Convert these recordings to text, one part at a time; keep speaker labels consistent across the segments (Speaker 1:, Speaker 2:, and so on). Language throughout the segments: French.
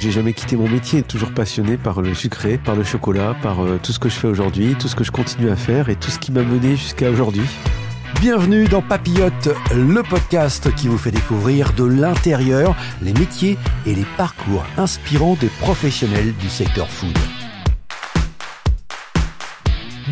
Speaker 1: J'ai jamais quitté mon métier, toujours passionné par le sucré, par le chocolat, par euh, tout ce que je fais aujourd'hui, tout ce que je continue à faire et tout ce qui m'a mené jusqu'à aujourd'hui.
Speaker 2: Bienvenue dans Papillote, le podcast qui vous fait découvrir de l'intérieur les métiers et les parcours inspirants des professionnels du secteur food.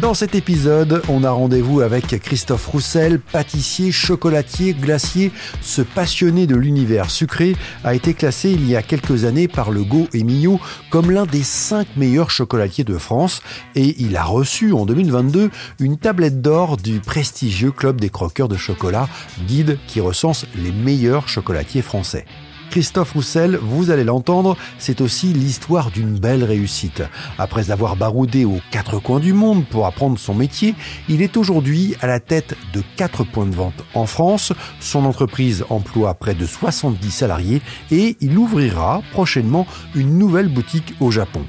Speaker 2: Dans cet épisode, on a rendez-vous avec Christophe Roussel, pâtissier, chocolatier, glacier. Ce passionné de l'univers sucré a été classé il y a quelques années par le Go et Mignot comme l'un des cinq meilleurs chocolatiers de France et il a reçu en 2022 une tablette d'or du prestigieux Club des croqueurs de chocolat, guide qui recense les meilleurs chocolatiers français. Christophe Roussel, vous allez l'entendre, c'est aussi l'histoire d'une belle réussite. Après avoir baroudé aux quatre coins du monde pour apprendre son métier, il est aujourd'hui à la tête de quatre points de vente en France. Son entreprise emploie près de 70 salariés et il ouvrira prochainement une nouvelle boutique au Japon.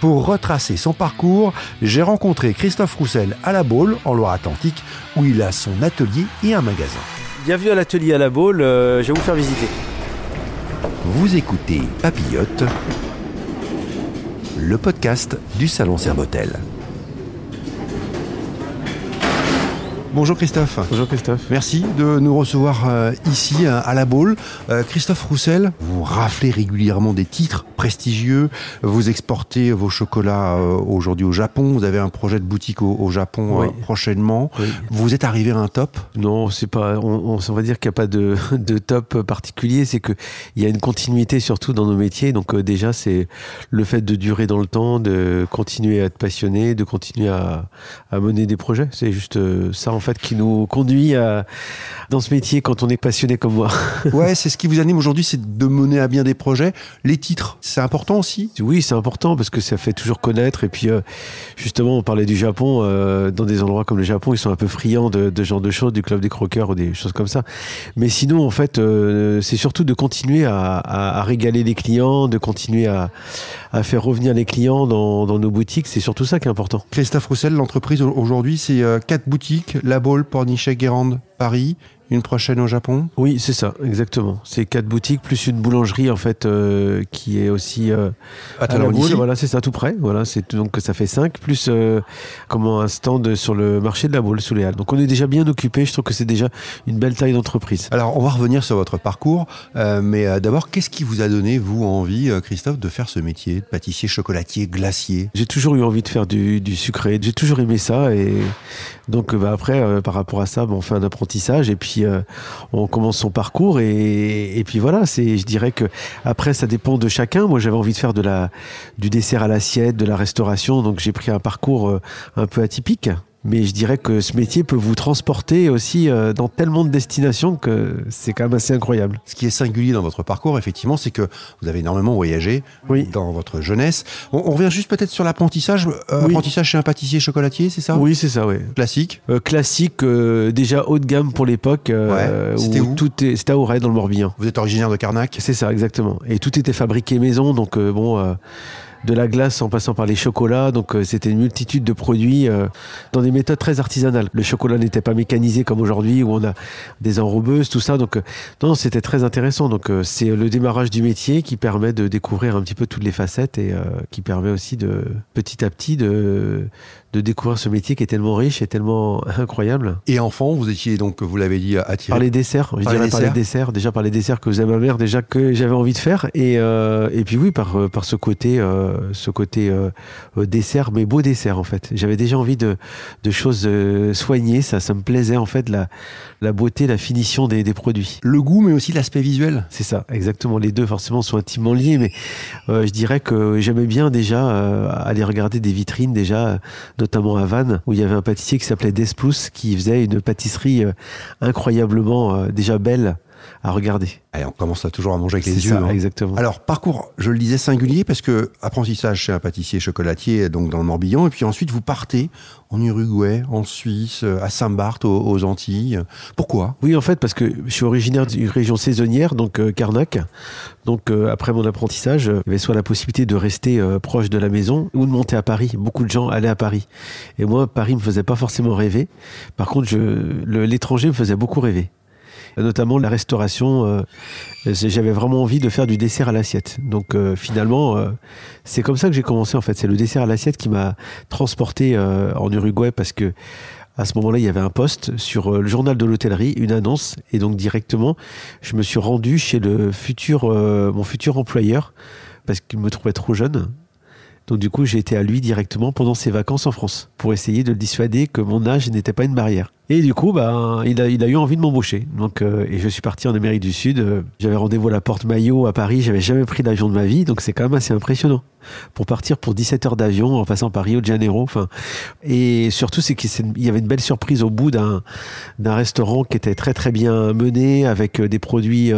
Speaker 2: Pour retracer son parcours, j'ai rencontré Christophe Roussel à La Baule, en Loire-Atlantique, où il a son atelier et un magasin.
Speaker 1: Bienvenue à l'atelier à La Baule, euh, je vais vous faire visiter.
Speaker 2: Vous écoutez Papillote, le podcast du Salon Serbotel. Bonjour Christophe.
Speaker 1: Bonjour Christophe.
Speaker 2: Merci de nous recevoir euh, ici à La Baule. Euh, Christophe Roussel, vous raflez régulièrement des titres prestigieux. Vous exportez vos chocolats euh, aujourd'hui au Japon. Vous avez un projet de boutique au, Japon
Speaker 1: Oui.
Speaker 2: prochainement.
Speaker 1: Oui.
Speaker 2: Vous êtes arrivé à un top?
Speaker 1: Non, c'est pas. On, va dire qu'il n'y a pas de, de top particulier. C'est que il y a une continuité surtout dans nos métiers. Donc euh, déjà, c'est le fait de durer dans le temps, de continuer à être passionné, de continuer à, à mener des projets. C'est juste euh, ça en fait qui nous conduit à dans ce métier quand on est passionné comme moi.
Speaker 2: Ouais, c'est ce qui vous anime aujourd'hui, c'est de mener à bien des projets. Les titres, c'est important aussi?
Speaker 1: Oui, c'est important parce que ça fait toujours connaître. Et puis, euh, justement, on parlait du Japon. euh, dans des endroits comme le Japon, ils sont un peu friands de, de ce genre de choses, du club des croqueurs ou des choses comme ça. Mais sinon, en fait, euh, c'est surtout de continuer à, à- à régaler les clients, de continuer à, à faire revenir les clients dans, dans nos boutiques. C'est surtout ça qui est important.
Speaker 2: Christophe Roussel, l'entreprise au- aujourd'hui, c'est euh, quatre boutiques, La Baule, Pornichet, Guérande, Paris, une prochaine au Japon?
Speaker 1: Oui, c'est ça, exactement. C'est quatre boutiques plus une boulangerie en fait euh, qui est aussi euh,
Speaker 2: À
Speaker 1: à la boule. Voilà, c'est ça, tout près. Voilà, c'est donc ça fait cinq plus euh, comment un stand sur le marché de la boule sous les halles. Donc on est déjà bien occupé. Je trouve que c'est déjà une belle taille d'entreprise.
Speaker 2: Alors, on va revenir sur votre parcours, mais d'abord, qu'est-ce qui vous a donné, vous, envie, Christophe, de faire ce métier de pâtissier, chocolatier, glacier?
Speaker 1: J'ai toujours eu envie de faire du, du sucré. J'ai toujours aimé ça et donc bah, après par rapport à ça, bah, on fait un apprentissage et puis euh, on commence son parcours et, et puis voilà. C'est, je dirais que après ça dépend de chacun. Moi j'avais envie de faire de la du dessert à l'assiette, de la restauration, donc j'ai pris un parcours euh, un peu atypique. Mais je dirais que ce métier peut vous transporter aussi euh, dans tellement de destinations que c'est quand même assez incroyable.
Speaker 2: Ce qui est singulier dans votre parcours, effectivement, c'est que vous avez énormément voyagé
Speaker 1: Oui.
Speaker 2: dans votre jeunesse. On, on revient juste peut-être sur l'apprentissage. Euh,
Speaker 1: Oui.
Speaker 2: Apprentissage chez un pâtissier chocolatier, c'est ça?
Speaker 1: Oui, c'est ça, oui.
Speaker 2: Classique.
Speaker 1: Euh, classique, euh, déjà haut de gamme pour l'époque. euh,
Speaker 2: Ouais, c'était où?
Speaker 1: tout est, C'était à Auray, dans le Morbihan.
Speaker 2: Vous êtes originaire de Carnac?
Speaker 1: C'est ça, exactement. Et tout était fabriqué maison, donc euh, bon, euh, de la glace en passant par les chocolats, donc euh, c'était une multitude de produits euh, dans des méthodes très artisanales. Le chocolat n'était pas mécanisé comme aujourd'hui où on a des enrobeuses, tout ça. Donc euh, non, c'était très intéressant. Donc c'est le démarrage du métier qui permet de découvrir un petit peu toutes les facettes et qui permet aussi de petit à petit de de découvrir ce métier qui est tellement riche et tellement incroyable.
Speaker 2: Et enfant, vous étiez donc, vous l'avez dit, attiré.
Speaker 1: Par les desserts, je
Speaker 2: Par les
Speaker 1: dirais par les
Speaker 2: desserts.
Speaker 1: desserts, déjà par les desserts que faisait ma mère, déjà que j'avais envie de faire, et euh, et puis oui par euh, par ce côté euh, ce côté euh, dessert, mais beau dessert en fait. J'avais déjà envie de de choses soignées, ça ça me plaisait en fait la la beauté, la finition des, des produits.
Speaker 2: Le goût, mais aussi l'aspect visuel.
Speaker 1: C'est ça, exactement. Les deux forcément sont intimement liés, mais je dirais que j'aimais bien déjà aller regarder des vitrines déjà, euh, notamment à Vannes, où il y avait un pâtissier qui s'appelait Desplous, qui faisait une pâtisserie euh, incroyablement euh, déjà belle à regarder.
Speaker 2: Allez, on commence toujours à manger avec les yeux.
Speaker 1: ça,
Speaker 2: hein.
Speaker 1: exactement.
Speaker 2: Alors, parcours, je le disais, singulier, parce que apprentissage chez un pâtissier chocolatier, donc dans le Morbihan, et puis ensuite vous partez en Uruguay, en Suisse, à Saint-Barth, aux, aux Antilles. Pourquoi?
Speaker 1: Oui, en fait, parce que je suis originaire d'une région saisonnière, donc euh, Carnac. Donc, euh, après mon apprentissage, euh, il y avait soit la possibilité de rester euh, proche de la maison ou de monter à Paris. Beaucoup de gens allaient à Paris. Et moi, Paris me faisait pas forcément rêver. Par contre, l'étranger me faisait beaucoup rêver. Notamment la restauration. Euh, j'avais vraiment envie de faire du dessert à l'assiette. Donc euh, finalement, euh, c'est comme ça que j'ai commencé en fait. C'est le dessert à l'assiette qui m'a transporté en Uruguay parce que à ce moment-là, il y avait un poste sur le journal de l'hôtellerie, une annonce, et donc directement, je me suis rendu chez le futur, mon futur employeur parce qu'il me trouvait trop jeune donc du coup, j'ai été à lui directement pendant ses vacances en France pour essayer de le dissuader que mon âge n'était pas une barrière. Et du coup, bah, il, a, eu envie de m'embaucher. Euh, et je suis parti en Amérique du Sud. Euh, j'avais rendez-vous à la Porte Maillot à Paris. J'avais jamais pris l'avion de ma vie, donc c'est quand même assez impressionnant pour partir pour 17 heures d'avion en passant par Rio de Janeiro. Et surtout, c'est qu'il y avait une belle surprise au bout d'un d'un restaurant qui était très très bien mené avec euh, des produits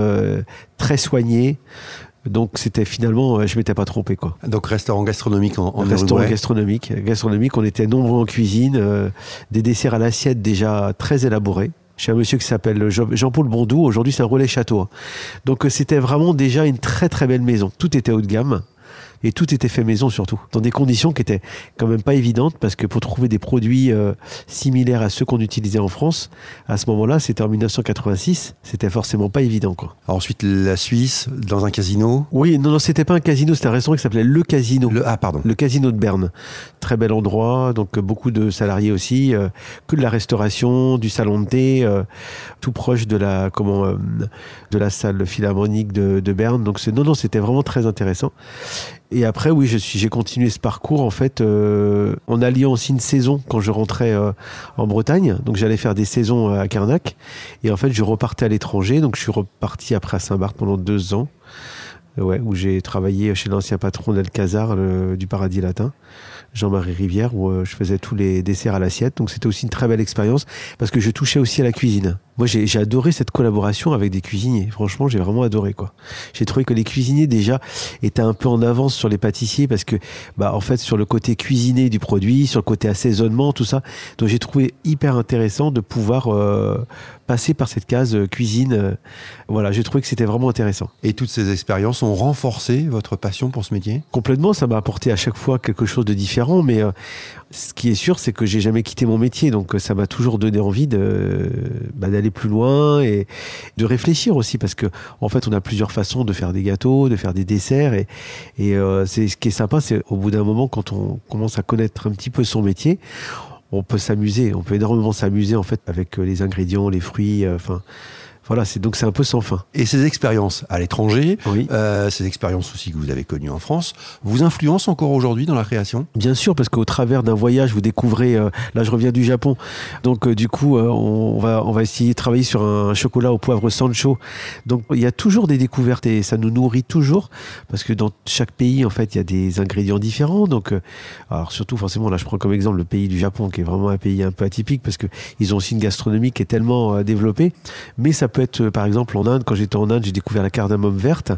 Speaker 1: très soignés. Donc c'était finalement, euh, je m'étais pas trompé quoi.
Speaker 2: Donc restaurant gastronomique en, en
Speaker 1: Restaurant gastronomique, gastronomique. On était nombreux en cuisine, euh, des desserts à l'assiette déjà très élaborés. Chez un monsieur qui s'appelle Jean-Paul Bondou. Aujourd'hui, c'est un relais château. Donc euh, c'était vraiment déjà une très très belle maison. Tout était haut de gamme et tout était fait maison surtout, dans des conditions qui étaient quand même pas évidentes parce que pour trouver des produits euh, similaires à ceux qu'on utilisait en France, à ce moment-là, c'était en 1986, c'était forcément pas évident quoi.
Speaker 2: ensuite la Suisse dans un casino.
Speaker 1: Oui, non non, c'était pas un casino, c'était un restaurant qui s'appelait Le Casino.
Speaker 2: Le ah pardon.
Speaker 1: Le Casino de Berne. Très bel endroit, donc beaucoup de salariés aussi, euh, que de la restauration, du salon de thé, euh, tout proche de la comment de la salle philharmonique de, de Berne. Donc non non, c'était vraiment très intéressant. Et après, oui, je suis, j'ai continué ce parcours en fait euh, en alliant aussi une saison quand je rentrais euh, en Bretagne. Donc j'allais faire des saisons euh, à Carnac et en fait je repartais à l'étranger. Donc je suis reparti après à Saint-Barth pendant deux ans, ouais, où j'ai travaillé chez l'ancien patron d'Alcazar du Paradis Latin. Jean-Marie Rivière, où euh, je faisais tous les desserts à l'assiette. Donc c'était aussi une très belle expérience parce que je touchais aussi à la cuisine. Moi, j'ai adoré cette collaboration avec des cuisiniers. Franchement, j'ai vraiment adoré quoi. J'ai trouvé que les cuisiniers déjà étaient un peu en avance sur les pâtissiers parce que, bah, en fait, sur le côté cuisiné du produit, sur le côté assaisonnement, tout ça. Donc j'ai trouvé hyper intéressant de pouvoir euh, passer par cette case euh, cuisine. voilà, j'ai trouvé que c'était vraiment intéressant.
Speaker 2: Et toutes ces expériences ont renforcé votre passion pour ce métier?
Speaker 1: Complètement, ça m'a apporté à chaque fois quelque chose de différent mais euh, ce qui est sûr, c'est que j'ai jamais quitté mon métier, donc euh, ça m'a toujours donné envie de bah, d'aller plus loin et de réfléchir aussi, parce que en fait, on a plusieurs façons de faire des gâteaux, de faire des desserts, et, et euh, c'est ce qui est sympa, c'est au bout d'un moment, quand on commence à connaître un petit peu son métier, on peut s'amuser, on peut énormément s'amuser en fait avec les ingrédients, les fruits, enfin. Voilà, c'est donc c'est un peu sans fin.
Speaker 2: Et ces expériences à l'étranger, euh, ces expériences aussi que vous avez connues en France, vous influencent encore aujourd'hui dans la création?
Speaker 1: Bien sûr, parce qu'au travers d'un voyage, vous découvrez. Euh, là, je reviens du Japon, donc euh, du coup, on, va on va essayer de travailler sur un chocolat au poivre Sancho. Donc il y a toujours des découvertes et ça nous nourrit toujours, parce que dans chaque pays, en fait, il y a des ingrédients différents. Donc, alors surtout forcément, là, je prends comme exemple le pays du Japon, qui est vraiment un pays un peu atypique, parce que ils ont aussi une gastronomie qui est tellement développée, mais ça peut être, euh, par exemple, en Inde, quand j'étais en Inde, j'ai découvert la cardamome verte.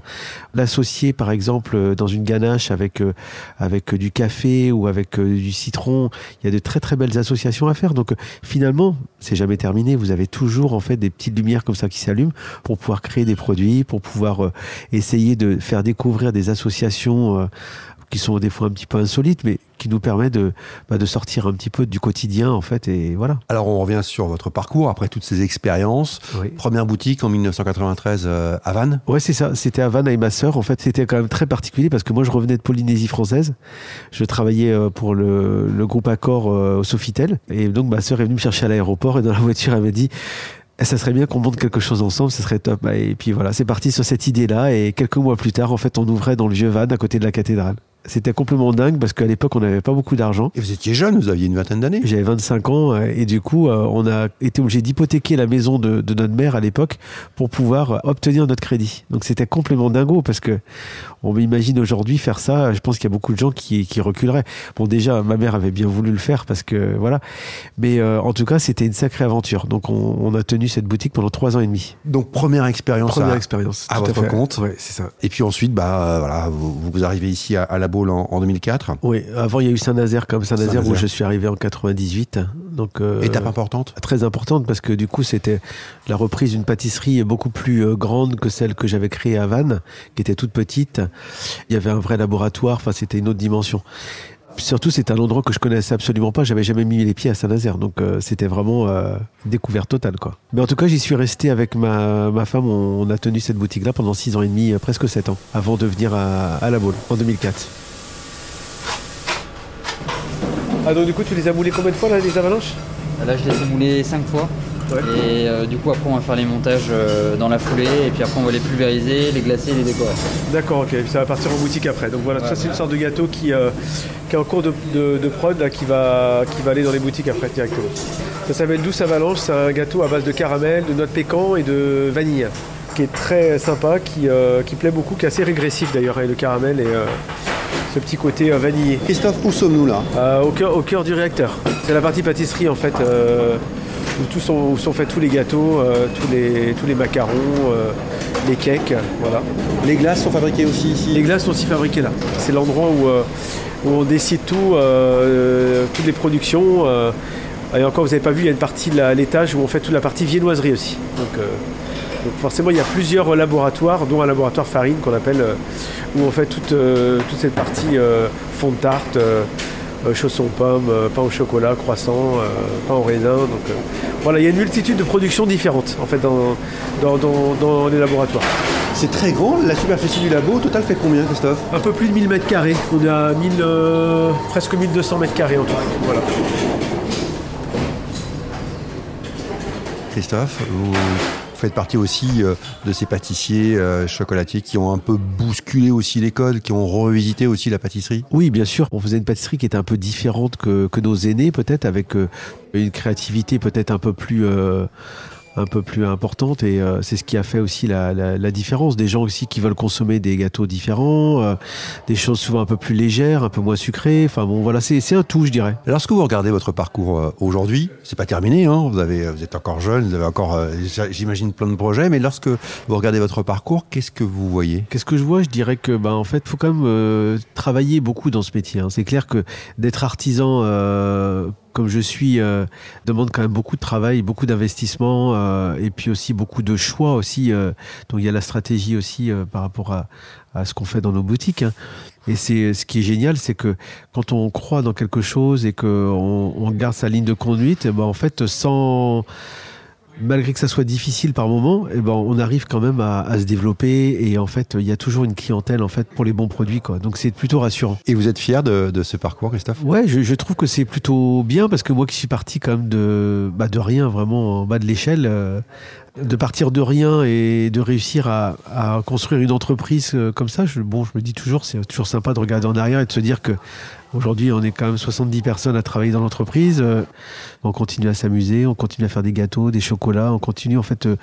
Speaker 1: L'associer, par exemple, euh, dans une ganache avec, euh, avec du café ou avec du citron, il y a de très très belles associations à faire. Donc finalement, c'est jamais terminé. Vous avez toujours en fait des petites lumières comme ça qui s'allument pour pouvoir créer des produits, pour pouvoir essayer de faire découvrir des associations qui sont des fois un petit peu insolites, mais qui nous permet de, bah, de sortir un petit peu du quotidien, en fait, et voilà.
Speaker 2: Alors, on revient sur votre parcours, après toutes ces expériences. Première boutique en 1993 euh, à Vannes
Speaker 1: Ouais, c'est ça. C'était à Vannes avec ma sœur. En fait, c'était quand même très particulier parce que moi, je revenais de Polynésie française. Je travaillais euh, pour le, le groupe Accor euh, au Sofitel. Et donc, ma sœur est venue me chercher à l'aéroport et dans la voiture, elle m'a dit eh, ça serait bien qu'on monte quelque chose ensemble, ce serait top. Et puis voilà, c'est parti sur cette idée-là. Et quelques mois plus tard, en fait, on ouvrait dans le vieux van à côté de la cathédrale c'était complètement dingue parce qu'à l'époque, on n'avait pas beaucoup d'argent.
Speaker 2: Et vous étiez jeune, vous aviez une vingtaine d'années
Speaker 1: J'avais 25 ans euh, et du coup, euh, on a été obligé d'hypothéquer la maison de, de, notre mère à l'époque pour pouvoir euh, obtenir notre crédit. Donc c'était complètement dingo parce que on m'imagine aujourd'hui faire ça. Je pense qu'il y a beaucoup de gens qui, qui reculeraient. Bon, déjà, ma mère avait bien voulu le faire parce que voilà. Mais en tout cas, c'était une sacrée aventure. Donc on, on, a tenu cette boutique pendant trois ans et demi.
Speaker 2: Donc première expérience
Speaker 1: première expérience
Speaker 2: à, votre compte.
Speaker 1: Ouais, c'est ça.
Speaker 2: Et puis ensuite, bah voilà, vous, vous arrivez ici à, à la en, 2004.
Speaker 1: Oui, avant il y a eu Saint-Nazaire comme Saint-Nazaire où je suis arrivé en 98. Donc,
Speaker 2: euh, Étape importante
Speaker 1: Très importante parce que du coup c'était la reprise d'une pâtisserie beaucoup plus euh, grande que celle que j'avais créée à Vannes, qui était toute petite. Il y avait un vrai laboratoire, enfin c'était une autre dimension. Surtout, c'est un endroit que je connaissais absolument pas. J'avais jamais mis les pieds à Saint-Nazaire. Donc, euh, c'était vraiment euh, découverte totale. Quoi. Mais en tout cas, j'y suis resté avec ma, ma femme. On, on a tenu cette boutique-là pendant 6 ans et demi, euh, presque 7 ans, avant de venir à, à La Baule en 2004. Ah, donc du coup, tu les as moulés combien de fois, là, les avalanches?
Speaker 3: Là, je les ai moulés 5 fois.
Speaker 1: Ouais.
Speaker 3: Et euh, du coup, après, on va faire les montages euh, dans la foulée. Et puis après, on va les pulvériser, les glacer et les décorer.
Speaker 1: D'accord, ok. Ça va partir en boutique après. Donc voilà,
Speaker 3: Ouais,
Speaker 1: ça, c'est une sorte de gâteau qui, euh, qui est en cours de, de- de prod, là, qui, va, qui va aller dans les boutiques après directement. Ça s'appelle Douce Avalanche. C'est un gâteau à base de caramel, de noix de pécan et de vanille qui est très sympa, qui, euh, qui plaît beaucoup, qui est assez régressif d'ailleurs, avec le caramel et euh, ce petit côté euh, vanillé.
Speaker 2: Christophe, où sommes-nous là?
Speaker 1: Euh, au, cœur, au cœur du réacteur. C'est la partie pâtisserie en fait, euh, où, tout sont, où sont faits tous les gâteaux, euh, tous, les, tous les macarons, euh, les cakes, voilà.
Speaker 2: Les glaces sont fabriquées aussi ici.
Speaker 1: Les glaces sont aussi fabriquées là. C'est l'endroit où, euh, où on décide tout, toutes les productions. et encore, vous n'avez pas vu, il y a une partie à l'étage où on fait toute la partie viennoiserie aussi. Donc, donc forcément, il y a plusieurs laboratoires, dont un laboratoire farine qu'on appelle, euh, où on fait toute, euh, toute cette partie euh, fond de tarte, chaussons pommes, euh, pain au chocolat, croissant, euh, pain au raisin. Donc euh, voilà, il y a une multitude de productions différentes en fait dans, dans, dans- dans les laboratoires.
Speaker 2: C'est très grand. La superficie du labo, au total, fait combien, Christophe?
Speaker 1: Un peu plus de 1000 mètres carrés. On est à 1000, euh, presque 1200 mètres carrés en tout. Voilà.
Speaker 2: Christophe, vous faites partie aussi euh, de ces pâtissiers euh, chocolatiers qui ont un peu bousculé aussi les codes, qui ont revisité aussi la pâtisserie?
Speaker 1: Oui, bien sûr. On faisait une pâtisserie qui était un peu différente que, nos aînés, peut-être, avec euh, une créativité peut-être un peu plus. Un peu plus importante et euh, c'est ce qui a fait aussi la, la- la différence des gens aussi qui veulent consommer des gâteaux différents euh, des choses souvent un peu plus légères un peu moins sucrées enfin bon voilà c'est c'est un tout je dirais
Speaker 2: Lorsque vous regardez votre parcours euh, aujourd'hui, c'est pas terminé, hein, vous, avez, vous êtes encore jeune, vous avez encore, euh, j'imagine, plein de projets, mais lorsque vous regardez votre parcours, qu'est-ce que vous voyez?
Speaker 1: Qu'est-ce que je vois? Je dirais que, ben, en fait, faut quand même euh, travailler beaucoup dans ce métier. hein. C'est clair que d'être artisan euh, comme je suis euh, demande quand même beaucoup de travail, beaucoup d'investissement euh, et puis aussi beaucoup de choix aussi. euh. donc il y a la stratégie aussi euh, par rapport à, à ce qu'on fait dans nos boutiques. hein. Et c'est ce qui est génial, c'est que quand on croit dans quelque chose et qu'on on garde sa ligne de conduite, eh ben, en fait, sans malgré que ça soit difficile par moment, eh ben, on arrive quand même à, à se développer et en fait, il y a toujours une clientèle en fait pour les bons produits, quoi. Donc c'est plutôt rassurant.
Speaker 2: Et vous êtes fier de, de ce parcours, Christophe?
Speaker 1: Ouais, je, je trouve que c'est plutôt bien parce que moi qui suis parti quand même de, bah, de rien, vraiment en bas de l'échelle, euh, de partir de rien et de réussir à, construire une entreprise euh, comme ça, je, bon, je me dis toujours, c'est toujours sympa de regarder en arrière et de se dire que aujourd'hui, on est quand même 70 personnes à travailler dans l'entreprise. euh, on continue à s'amuser, on continue à faire des gâteaux, des chocolats, on continue, en fait, euh,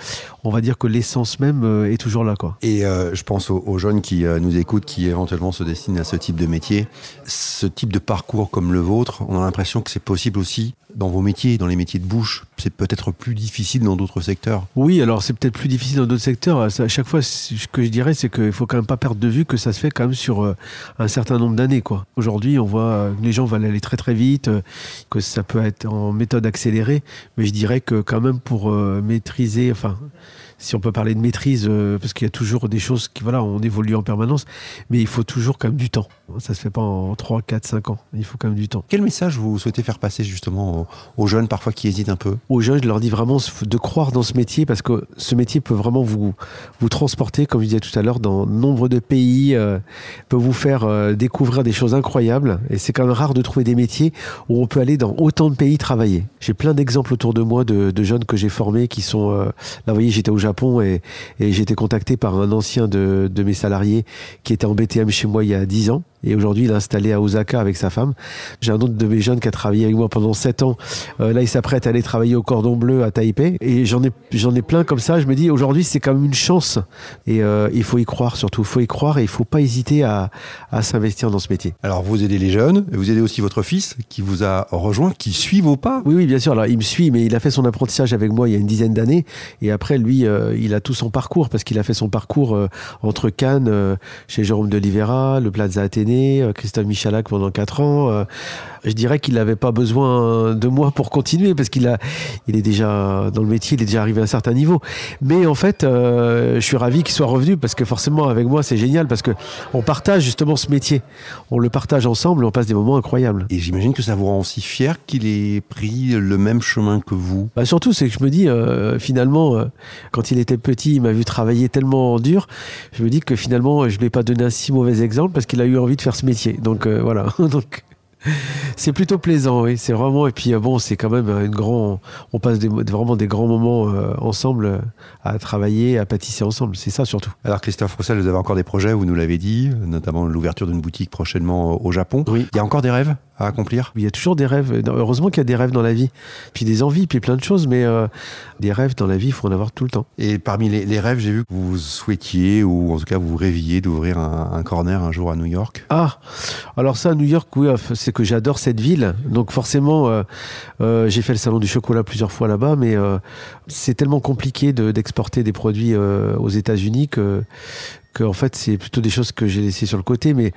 Speaker 1: on va dire que l'essence même est toujours là, quoi.
Speaker 2: Et je pense aux, aux jeunes qui nous écoutent, qui éventuellement se destinent à ce type de métier. Ce type de parcours comme le vôtre, on a l'impression que c'est possible aussi dans vos métiers, dans les métiers de bouche. C'est peut-être plus difficile dans d'autres secteurs.
Speaker 1: Oui, alors c'est peut-être plus difficile dans d'autres secteurs. À chaque fois, ce que je dirais, c'est qu'il faut quand même pas perdre de vue que ça se fait quand même sur euh, un certain nombre d'années. Aujourd'hui, on voit euh, que les gens veulent aller très très vite, euh, que ça peut être en méthode accélérée, mais je dirais que quand même pour euh, maîtriser, enfin, si on peut parler de maîtrise, euh, parce qu'il y a toujours des choses qui, voilà, on évolue en permanence, mais il faut toujours quand même du temps. Ça se fait pas en 3, 4, 5 ans. Il faut quand même du temps.
Speaker 2: Quel message vous souhaitez faire passer justement aux, aux jeunes parfois qui hésitent un peu?
Speaker 1: Aux jeunes, je leur dis vraiment de croire dans ce métier parce que ce métier peut vraiment vous, vous transporter, comme je disais tout à l'heure, dans nombre de pays, euh, peut vous faire euh, découvrir des choses incroyables. Et c'est quand même rare de trouver des métiers où on peut aller dans autant de pays travailler. J'ai plein d'exemples autour de moi de, de jeunes que j'ai formés qui sont... là, vous voyez, j'étais au Et, et j'ai été contacté par un ancien de, de mes salariés qui était en BTM chez moi il y a 10 ans. Et aujourd'hui, il est installé à Osaka avec sa femme. J'ai un autre de mes jeunes qui a travaillé avec moi pendant 7 ans. Euh, là, il s'apprête à aller travailler au Cordon Bleu à Taipei. Et j'en ai, j'en ai plein comme ça. Je me dis, aujourd'hui, c'est quand même une chance. Et euh, il faut y croire surtout. Il faut y croire et il faut pas hésiter à, à s'investir dans ce métier.
Speaker 2: Alors vous aidez les jeunes, vous aidez aussi votre fils qui vous a rejoint, qui suit vos pas.
Speaker 1: Oui, oui, bien sûr. Alors, il me suit, mais il a fait son apprentissage avec moi il y a une dizaine d'années. Et après, lui, euh, il a tout son parcours parce qu'il a fait son parcours entre Cannes, chez Jérôme de Oliveira, le Plaza Athénée, années, Christophe Michalak pendant 4 ans. je dirais qu'il n'avait pas besoin de moi pour continuer parce qu'il a, il est déjà dans le métier, il est déjà arrivé à un certain niveau. Mais en fait, je suis ravi qu'il soit revenu parce que forcément avec moi c'est génial parce que on partage justement ce métier, on le partage ensemble, on passe des moments incroyables.
Speaker 2: Et j'imagine que ça vous rend aussi fier qu'il ait pris le même chemin que vous.
Speaker 1: Bah surtout c'est que je me dis finalement quand il était petit, il m'a vu travailler tellement dur. Je me dis que finalement, je ne lui ai pas donné un si mauvais exemple parce qu'il a eu envie de faire ce métier. Donc euh, voilà. Donc c'est plutôt plaisant, oui. C'est vraiment. Et puis euh, bon, c'est quand même une grand. On passe vraiment des grands moments euh, ensemble à travailler, à pâtisser ensemble. C'est ça surtout.
Speaker 2: Alors Christophe Roussel, vous avez encore des projets, vous nous l'avez dit, notamment l'ouverture d'une boutique prochainement au Japon.
Speaker 1: Oui.
Speaker 2: Il y a encore des rêves à accomplir?
Speaker 1: Il y a toujours des rêves. Heureusement qu'il y a des rêves dans la vie. Puis des envies, puis plein de choses. Mais euh, des rêves dans la vie, il faut en avoir tout le temps.
Speaker 2: Et parmi les, rêves, j'ai vu que vous souhaitiez, ou en tout cas vous rêviez d'ouvrir un, corner un jour à New York.
Speaker 1: Ah, alors ça, New York, oui, c'est que j'adore cette ville. Donc forcément, euh, euh, j'ai fait le salon du chocolat plusieurs fois là-bas, mais c'est tellement compliqué d'exporter des produits aux États-Unis que, que en fait, c'est plutôt des choses que j'ai laissées sur le côté. Mais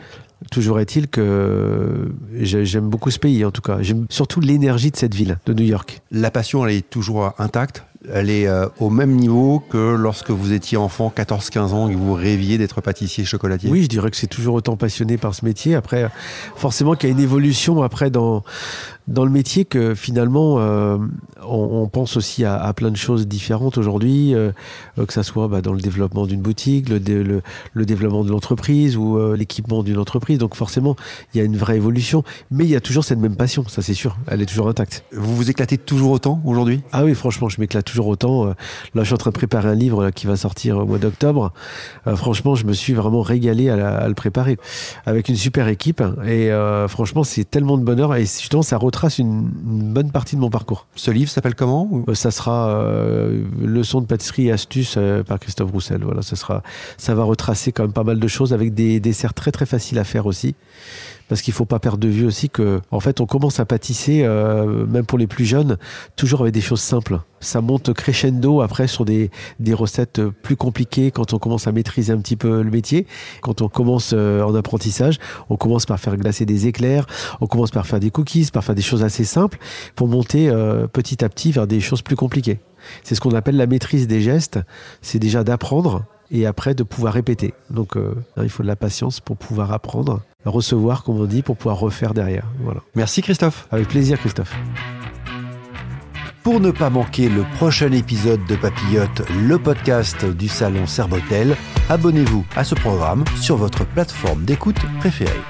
Speaker 1: Toujours est-il que j'aime beaucoup ce pays, en tout cas. J'aime surtout l'énergie de cette ville, de New York.
Speaker 2: La passion, elle est toujours intacte elle est euh, au même niveau que lorsque vous étiez enfant, 14-15 ans, et que vous rêviez d'être pâtissier chocolatier
Speaker 1: Oui, je dirais que c'est toujours autant passionné par ce métier. Après, forcément qu'il y a une évolution après dans, dans le métier que finalement, euh, on, pense aussi à, plein de choses différentes aujourd'hui, euh, que ça soit bah, dans le développement d'une boutique, le, le, développement de l'entreprise ou euh, l'équipement d'une entreprise. Donc forcément, il y a une vraie évolution, mais il y a toujours cette même passion, ça c'est sûr, elle est toujours intacte.
Speaker 2: Vous vous éclatez toujours autant aujourd'hui?
Speaker 1: Ah oui, franchement, je m'éclate toujours autant. Là, je suis en train de préparer un livre qui va sortir au mois d'octobre. franchement, je me suis vraiment régalé à, à, le préparer avec une super équipe et franchement, c'est tellement de bonheur et justement, ça retrace trace une, bonne partie de mon parcours.
Speaker 2: Ce livre s'appelle comment
Speaker 1: euh, Ça sera euh, Leçon de pâtisserie et astuces euh, par Christophe Roussel. Voilà, ça sera, ça va retracer quand même pas mal de choses avec des desserts très très faciles à faire aussi parce qu'il faut pas perdre de vue aussi que, en fait, on commence à pâtisser, euh, même pour les plus jeunes, toujours avec des choses simples. Ça monte crescendo après sur des, des recettes plus compliquées quand on commence à maîtriser un petit peu le métier. Quand on commence euh, en apprentissage, on commence par faire glacer des éclairs, on commence par faire des cookies, par faire des choses assez simples pour monter euh, petit à petit vers des choses plus compliquées. C'est ce qu'on appelle la maîtrise des gestes. C'est déjà d'apprendre et après de pouvoir répéter. Donc euh, il faut de la patience pour pouvoir apprendre, recevoir comme on dit, pour pouvoir refaire derrière. Voilà.
Speaker 2: Merci Christophe.
Speaker 1: Avec plaisir Christophe.
Speaker 2: Pour ne pas manquer le prochain épisode de Papillote, le podcast du salon Serbotel, abonnez-vous à ce programme sur votre plateforme d'écoute préférée.